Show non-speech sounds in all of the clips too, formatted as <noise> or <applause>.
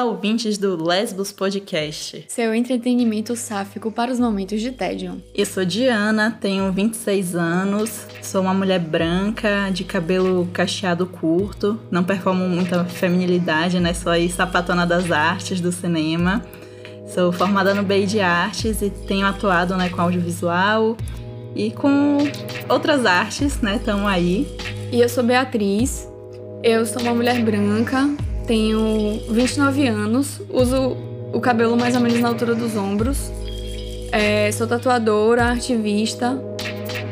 Olá, ouvintes do Lesbos Podcast. Seu entretenimento sáfico para os momentos de tédio. Eu sou Diana, tenho 26 anos, sou uma mulher branca, de cabelo cacheado curto, não performo muita feminilidade, né? Sou aí sapatona das artes do cinema. Sou formada no BEI de Artes e tenho atuado né, com audiovisual e com outras artes, né? Estamos aí. E eu sou Beatriz, eu sou uma mulher branca, tenho 29 anos, uso o cabelo mais ou menos na altura dos ombros. É, sou tatuadora, ativista,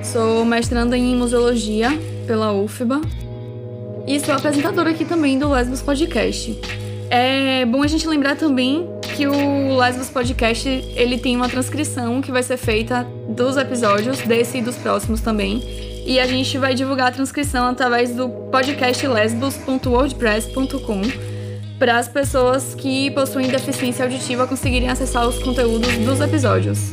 sou mestranda em museologia pela UFBA e sou apresentadora aqui também do Lesbos Podcast. É bom a gente lembrar também que o Lesbos Podcast ele tem uma transcrição que vai ser feita dos episódios, desse e dos próximos também. E a gente vai divulgar a transcrição através do podcast lesbos.wordpress.com para as pessoas que possuem deficiência auditiva conseguirem acessar os conteúdos dos episódios.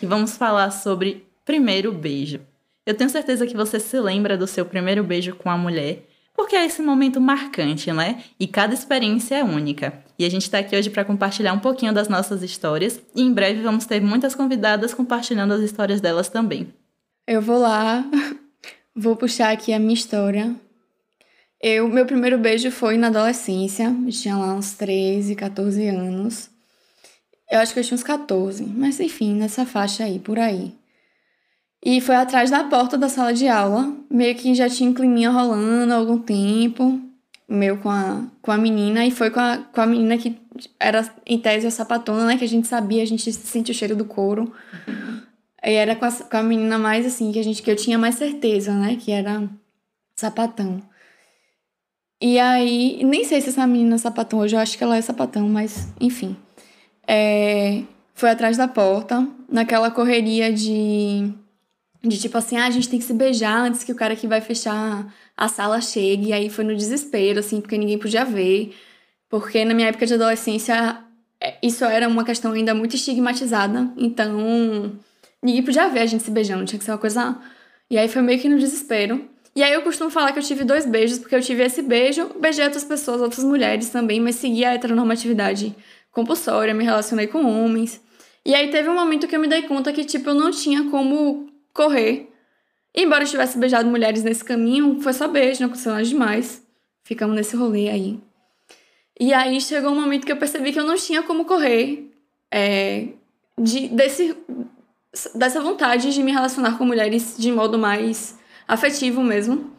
E vamos falar sobre primeiro beijo. Eu tenho certeza que você se lembra do seu primeiro beijo com a mulher porque é esse momento marcante, né? E cada experiência é única. E a gente está aqui hoje para compartilhar um pouquinho das nossas histórias e em breve vamos ter muitas convidadas compartilhando as histórias delas também. Eu vou lá, <laughs> vou puxar aqui a minha história. Eu, meu primeiro beijo foi na adolescência, eu tinha lá uns 13, 14 anos. Eu acho que eu tinha uns 14, mas enfim, nessa faixa aí, por aí. E foi atrás da porta da sala de aula, meio que já tinha um climinha rolando há algum tempo, meu com a, com a menina, e foi com a, com a menina que era, em tese, a sapatona, né? Que a gente sabia, a gente sentia o cheiro do couro. E era com a, com a menina mais, assim, que, a gente, que eu tinha mais certeza, né? Que era sapatão. E aí, nem sei se essa menina é sapatão hoje, eu acho que ela é sapatão, mas enfim. É, foi atrás da porta, naquela correria de de tipo assim, ah, a gente tem que se beijar antes que o cara que vai fechar a sala chegue. E aí foi no desespero, assim, porque ninguém podia ver. Porque na minha época de adolescência, é, isso era uma questão ainda muito estigmatizada. Então, ninguém podia ver a gente se beijando, tinha que ser uma coisa. E aí foi meio que no desespero. E aí eu costumo falar que eu tive dois beijos, porque eu tive esse beijo, beijei outras pessoas, outras mulheres também, mas segui a heteronormatividade compulsória, me relacionei com homens. E aí teve um momento que eu me dei conta que, tipo, eu não tinha como correr. Embora eu tivesse beijado mulheres nesse caminho, foi só beijo, não aconteceu nada demais. Ficamos nesse rolê aí. E aí chegou um momento que eu percebi que eu não tinha como correr é, de, desse, dessa vontade de me relacionar com mulheres de modo mais afetivo mesmo.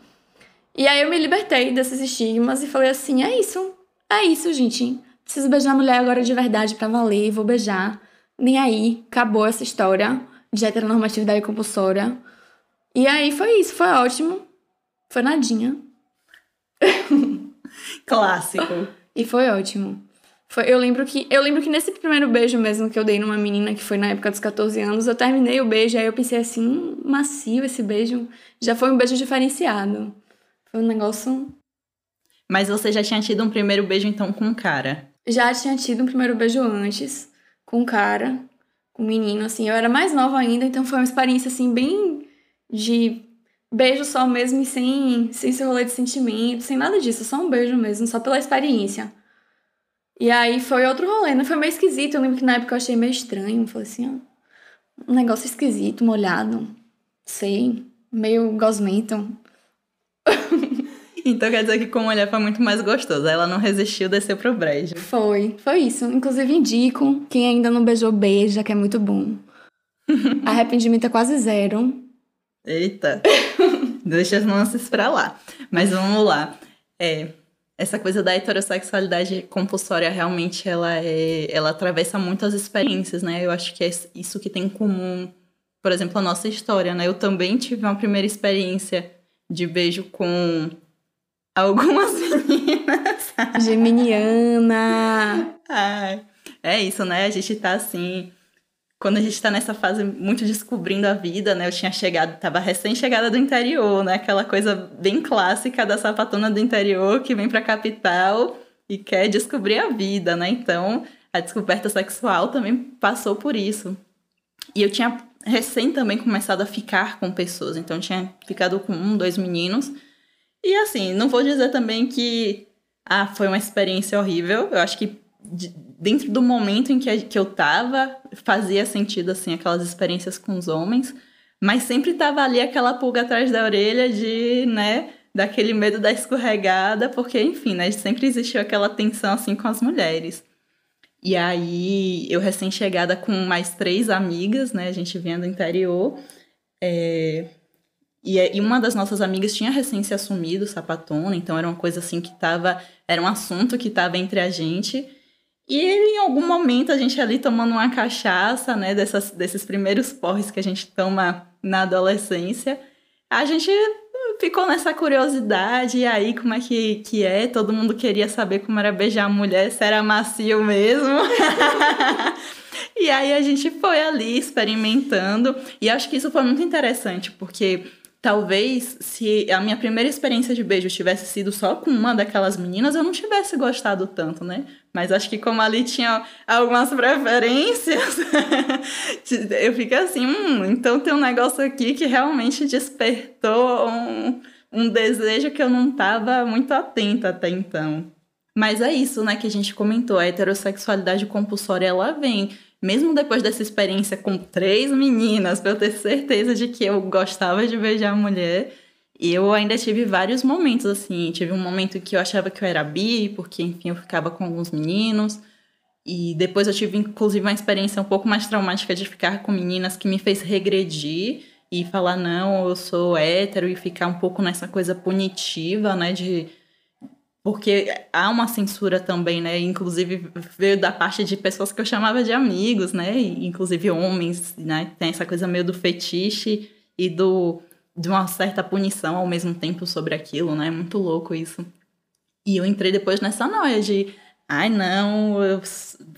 E aí eu me libertei desses estigmas e falei assim: é isso, é isso, gente. Preciso beijar a mulher agora de verdade para valer, vou beijar. Nem aí, acabou essa história de heteronormatividade compulsória. E aí foi isso, foi ótimo. Foi nadinha. <laughs> Clássico. e foi ótimo. Foi, eu lembro que eu lembro que nesse primeiro beijo mesmo que eu dei numa menina que foi na época dos 14 anos, eu terminei o beijo, aí eu pensei assim, hum, macio esse beijo. Já foi um beijo diferenciado. Foi um negócio. Mas você já tinha tido um primeiro beijo então com um cara? Já tinha tido um primeiro beijo antes, com um cara um menino, assim. Eu era mais nova ainda, então foi uma experiência, assim, bem de beijo só mesmo e sem, sem esse rolê de sentimento, sem nada disso, só um beijo mesmo, só pela experiência. E aí foi outro rolê, né? Foi meio esquisito. Eu lembro que na época eu achei meio estranho. Falei assim, ó, um negócio esquisito, molhado. Sei, meio gosmento. <laughs> Então quer dizer que com mulher foi muito mais gostoso. Ela não resistiu descer pro brejo. Foi, foi isso. Inclusive indico, quem ainda não beijou, beija, que é muito bom. <laughs> Arrependimento é quase zero. Eita. <laughs> Deixa as nuances pra lá. Mas vamos lá. É, essa coisa da heterossexualidade compulsória realmente ela é, ela atravessa muitas experiências, né? Eu acho que é isso que tem em comum, por exemplo, a nossa história, né? Eu também tive uma primeira experiência de beijo com algumas <laughs> meninas. Geminiana. Ai, é isso, né? A gente tá assim. Quando a gente tá nessa fase muito descobrindo a vida, né? Eu tinha chegado, tava recém-chegada do interior, né? Aquela coisa bem clássica da sapatona do interior que vem pra capital e quer descobrir a vida, né? Então, a descoberta sexual também passou por isso. E eu tinha recém também começado a ficar com pessoas. Então tinha ficado com um, dois meninos. E assim, não vou dizer também que ah, foi uma experiência horrível. Eu acho que dentro do momento em que, que eu tava, fazia sentido assim aquelas experiências com os homens, mas sempre tava ali aquela pulga atrás da orelha de, né, daquele medo da escorregada, porque enfim, né, sempre existiu aquela tensão assim com as mulheres. E aí, eu recém-chegada com mais três amigas, né? A gente vinha do interior. É... E, e, uma das nossas amigas tinha recém se assumido sapatona, então era uma coisa assim que tava. Era um assunto que tava entre a gente. E em algum momento a gente ali tomando uma cachaça, né? Dessas, desses primeiros porres que a gente toma na adolescência, a gente ficou nessa curiosidade, e aí como é que, que é? Todo mundo queria saber como era beijar a mulher, se era macio mesmo. <laughs> e aí a gente foi ali experimentando, e acho que isso foi muito interessante, porque talvez se a minha primeira experiência de beijo tivesse sido só com uma daquelas meninas, eu não tivesse gostado tanto, né? Mas acho que como ali tinha algumas preferências, <laughs> eu fico assim, hum, então tem um negócio aqui que realmente despertou um, um desejo que eu não estava muito atenta até então. Mas é isso, né, que a gente comentou, a heterossexualidade compulsória, ela vem mesmo depois dessa experiência com três meninas, para eu ter certeza de que eu gostava de beijar mulher, eu ainda tive vários momentos assim. Tive um momento que eu achava que eu era bi, porque, enfim, eu ficava com alguns meninos. E depois eu tive, inclusive, uma experiência um pouco mais traumática de ficar com meninas que me fez regredir e falar, não, eu sou hétero, e ficar um pouco nessa coisa punitiva, né, de porque há uma censura também, né? Inclusive veio da parte de pessoas que eu chamava de amigos, né? Inclusive homens, né? Tem essa coisa meio do fetiche e do de uma certa punição ao mesmo tempo sobre aquilo, né? Muito louco isso. E eu entrei depois nessa noia de ai não, eu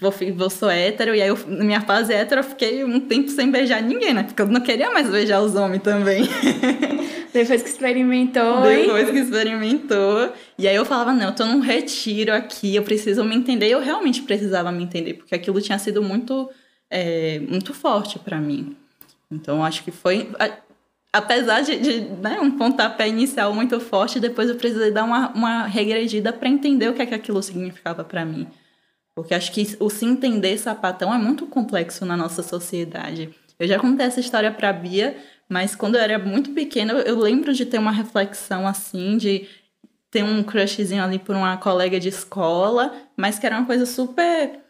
vou, vou sou hétero, e aí eu, na minha fase hétero eu fiquei um tempo sem beijar ninguém, né? Porque eu não queria mais beijar os homens também. <laughs> Depois que experimentou. Depois que experimentou. E aí eu falava, não, eu tô num retiro aqui, eu preciso me entender. E eu realmente precisava me entender, porque aquilo tinha sido muito, é, muito forte para mim. Então acho que foi. Apesar de, de né, um pontapé inicial muito forte, depois eu precisei dar uma, uma regredida para entender o que, é que aquilo significava para mim. Porque acho que o se entender sapatão é muito complexo na nossa sociedade. Eu já contei essa história para Bia, mas quando eu era muito pequena, eu lembro de ter uma reflexão assim, de ter um crushzinho ali por uma colega de escola, mas que era uma coisa super.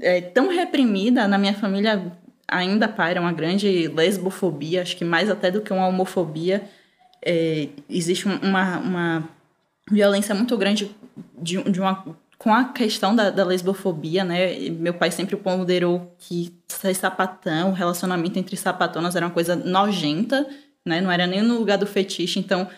É, tão reprimida. Na minha família ainda paira uma grande lesbofobia, acho que mais até do que uma homofobia. É, existe uma, uma violência muito grande de, de uma com a questão da, da, lesbofobia, né? Meu pai sempre ponderou que ser sapatão, relacionamento entre sapatonas era uma coisa nojenta, né? Não era nem no lugar do fetiche. Então,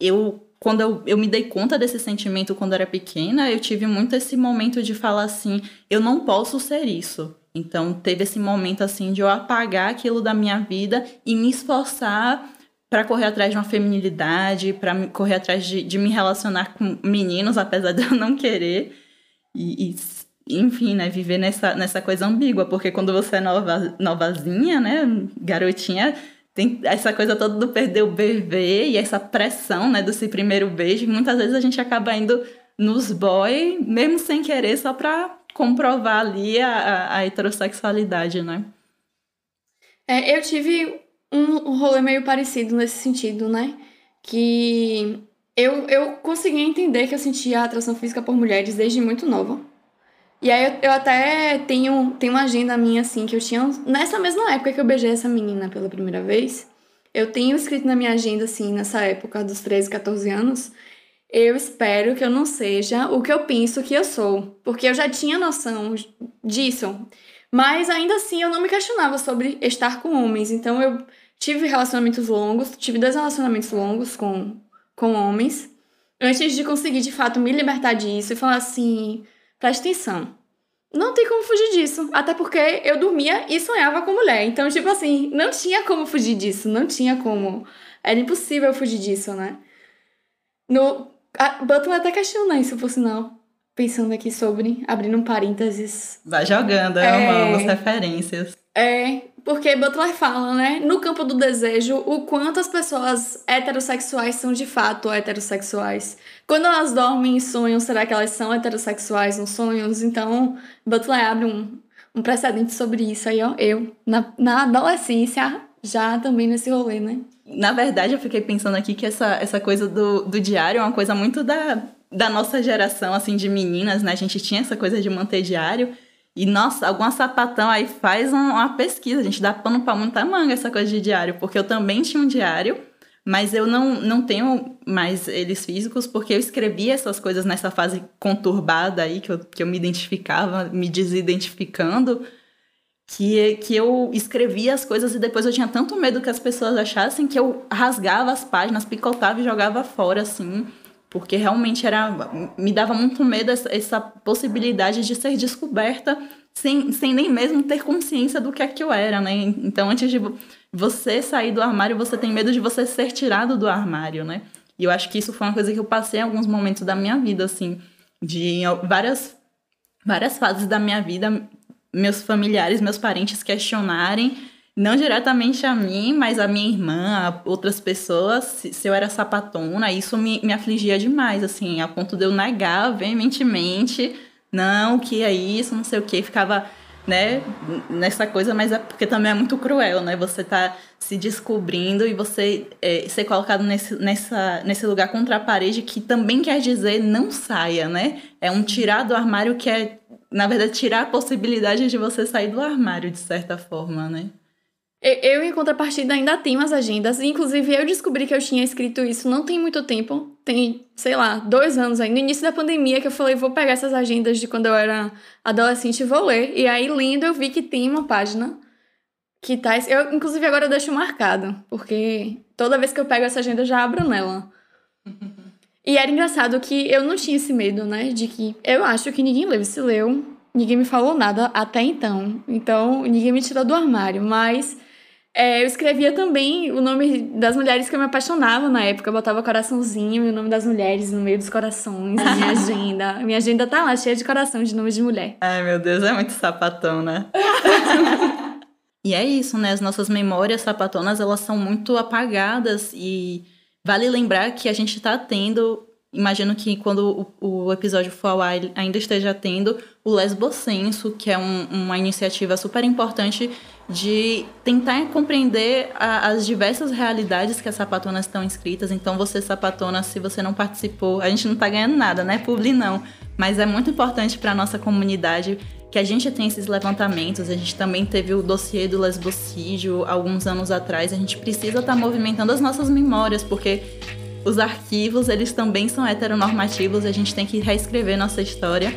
eu, quando eu, eu me dei conta desse sentimento quando era pequena, eu tive muito esse momento de falar assim: eu não posso ser isso. Então, teve esse momento assim de eu apagar aquilo da minha vida e me esforçar para correr atrás de uma feminilidade, para correr atrás de, de me relacionar com meninos, apesar de eu não querer. E, e, enfim, né, viver nessa, nessa coisa ambígua, porque quando você é nova, novazinha, né, garotinha, tem essa coisa toda do perder o bebê e essa pressão, né, desse primeiro beijo, muitas vezes a gente acaba indo nos boy, mesmo sem querer, só pra comprovar ali a, a heterossexualidade, né? É, eu tive um rolê meio parecido nesse sentido, né? Que eu, eu consegui entender que eu sentia atração física por mulheres desde muito nova. E aí eu, eu, até tenho, tenho uma agenda minha, assim, que eu tinha. Nessa mesma época que eu beijei essa menina pela primeira vez, eu tenho escrito na minha agenda, assim, nessa época dos 13, 14 anos. Eu espero que eu não seja o que eu penso que eu sou. Porque eu já tinha noção disso. Mas ainda assim eu não me questionava sobre estar com homens. Então eu tive relacionamentos longos, tive dois relacionamentos longos com com homens, antes de conseguir de fato me libertar disso e falar assim: presta atenção. Não tem como fugir disso. Até porque eu dormia e sonhava com mulher. Então, tipo assim, não tinha como fugir disso. Não tinha como. Era impossível fugir disso, né? No, a Butler até questiona isso, por sinal. Pensando aqui sobre, abrindo um parênteses. Vai jogando, é... amamos referências. É, porque Butler fala, né, no campo do desejo, o quanto as pessoas heterossexuais são de fato heterossexuais. Quando elas dormem e sonham, será que elas são heterossexuais nos sonhos? Então, Butler abre um, um precedente sobre isso aí, ó. Eu, na, na adolescência, já também nesse rolê, né? Na verdade, eu fiquei pensando aqui que essa, essa coisa do, do diário é uma coisa muito da, da nossa geração, assim, de meninas, né? A gente tinha essa coisa de manter diário. E, nossa, alguma sapatão aí faz uma pesquisa. A gente dá pano pra muita manga essa coisa de diário. Porque eu também tinha um diário, mas eu não, não tenho mais eles físicos, porque eu escrevia essas coisas nessa fase conturbada aí, que eu, que eu me identificava, me desidentificando, que, que eu escrevia as coisas e depois eu tinha tanto medo que as pessoas achassem que eu rasgava as páginas, picotava e jogava fora, assim porque realmente era me dava muito medo essa, essa, possibilidade de ser descoberta sem, sem nem mesmo ter consciência do que é que eu era, né? Então, antes de você sair do armário, você tem medo de você ser tirado do armário, né? E eu acho que isso foi uma coisa que eu passei em alguns momentos da minha vida, assim, de várias várias fases da minha vida, meus familiares, meus parentes questionarem não diretamente a mim, mas a minha irmã, a outras pessoas, se, eu era sapatona, isso me, me afligia demais, assim, a ponto de eu negar veementemente, não, que é isso, não sei o que, ficava, né, nessa coisa, mas é porque também é muito cruel, né, você tá se descobrindo e você é, ser colocado nesse, nessa, nesse lugar contra a parede, que também quer dizer não saia, né, é um tirar do armário que é, na verdade, tirar a possibilidade de você sair do armário, de certa forma, né. Eu, em contrapartida, ainda tenho as agendas. Inclusive, eu descobri que eu tinha escrito isso não tem muito tempo. Tem, sei lá, dois anos aí. No início da pandemia, que eu falei, vou pegar essas agendas de quando eu era adolescente e vou ler. E aí, lendo, eu vi que tem uma página que tá... Eu, inclusive, agora eu deixo marcado. Porque toda vez que eu pego essa agenda, eu já abro nela. e era engraçado que eu não tinha esse medo, né? De que eu acho que ninguém leu. Se leu, ninguém me falou nada até então. Então, ninguém me tirou do armário. Mas é, eu escrevia também o nome das mulheres que eu me apaixonava na época. Eu botava coraçãozinho e o nome das mulheres no meio dos corações, na minha <laughs> agenda. Minha agenda tá lá, cheia de coração de nomes de mulher. Ai, meu Deus, é muito sapatão, né? <laughs> e é isso, né? As nossas memórias sapatonas, elas são muito apagadas e vale lembrar que a gente tá tendo imagino que quando o, o, episódio for ao ar ainda esteja tendo o Lesbocenso, que é um, uma iniciativa super importante de tentar compreender a, as diversas realidades que as sapatonas estão inscritas. Então, você, sapatona, se você não participou, a gente não está ganhando nada, né? Publi não. Mas é muito importante para a nossa comunidade que a gente tem esses levantamentos. A gente também teve o dossiê do lesbocídio alguns anos atrás. A gente precisa estar tá movimentando as nossas memórias, porque os arquivos, eles também são heteronormativos. A gente tem que reescrever nossa história.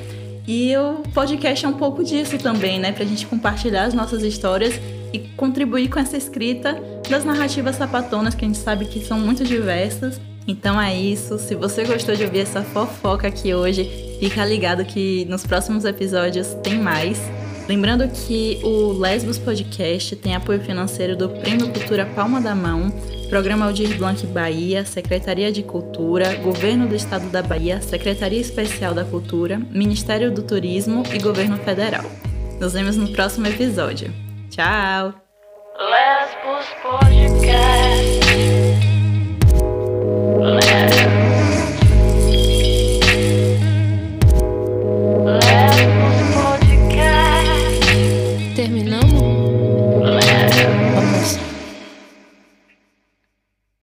E o podcast é um pouco disso também, né? Pra gente compartilhar as nossas histórias e contribuir com essa escrita das narrativas sapatonas, que a gente sabe que são muito diversas. Então é isso. Se você gostou de ouvir essa fofoca aqui hoje, fica ligado que nos próximos episódios tem mais. Lembrando que o Lesbos Podcast tem apoio financeiro do Prêmio Cultura Palma da Mão, Programa Aldir Blanc Bahia, Secretaria de Cultura, Governo do Estado da Bahia, Secretaria Especial da Cultura, Ministério do Turismo e Governo Federal. Nos vemos no próximo episódio. Tchau! Lesbos Podcast.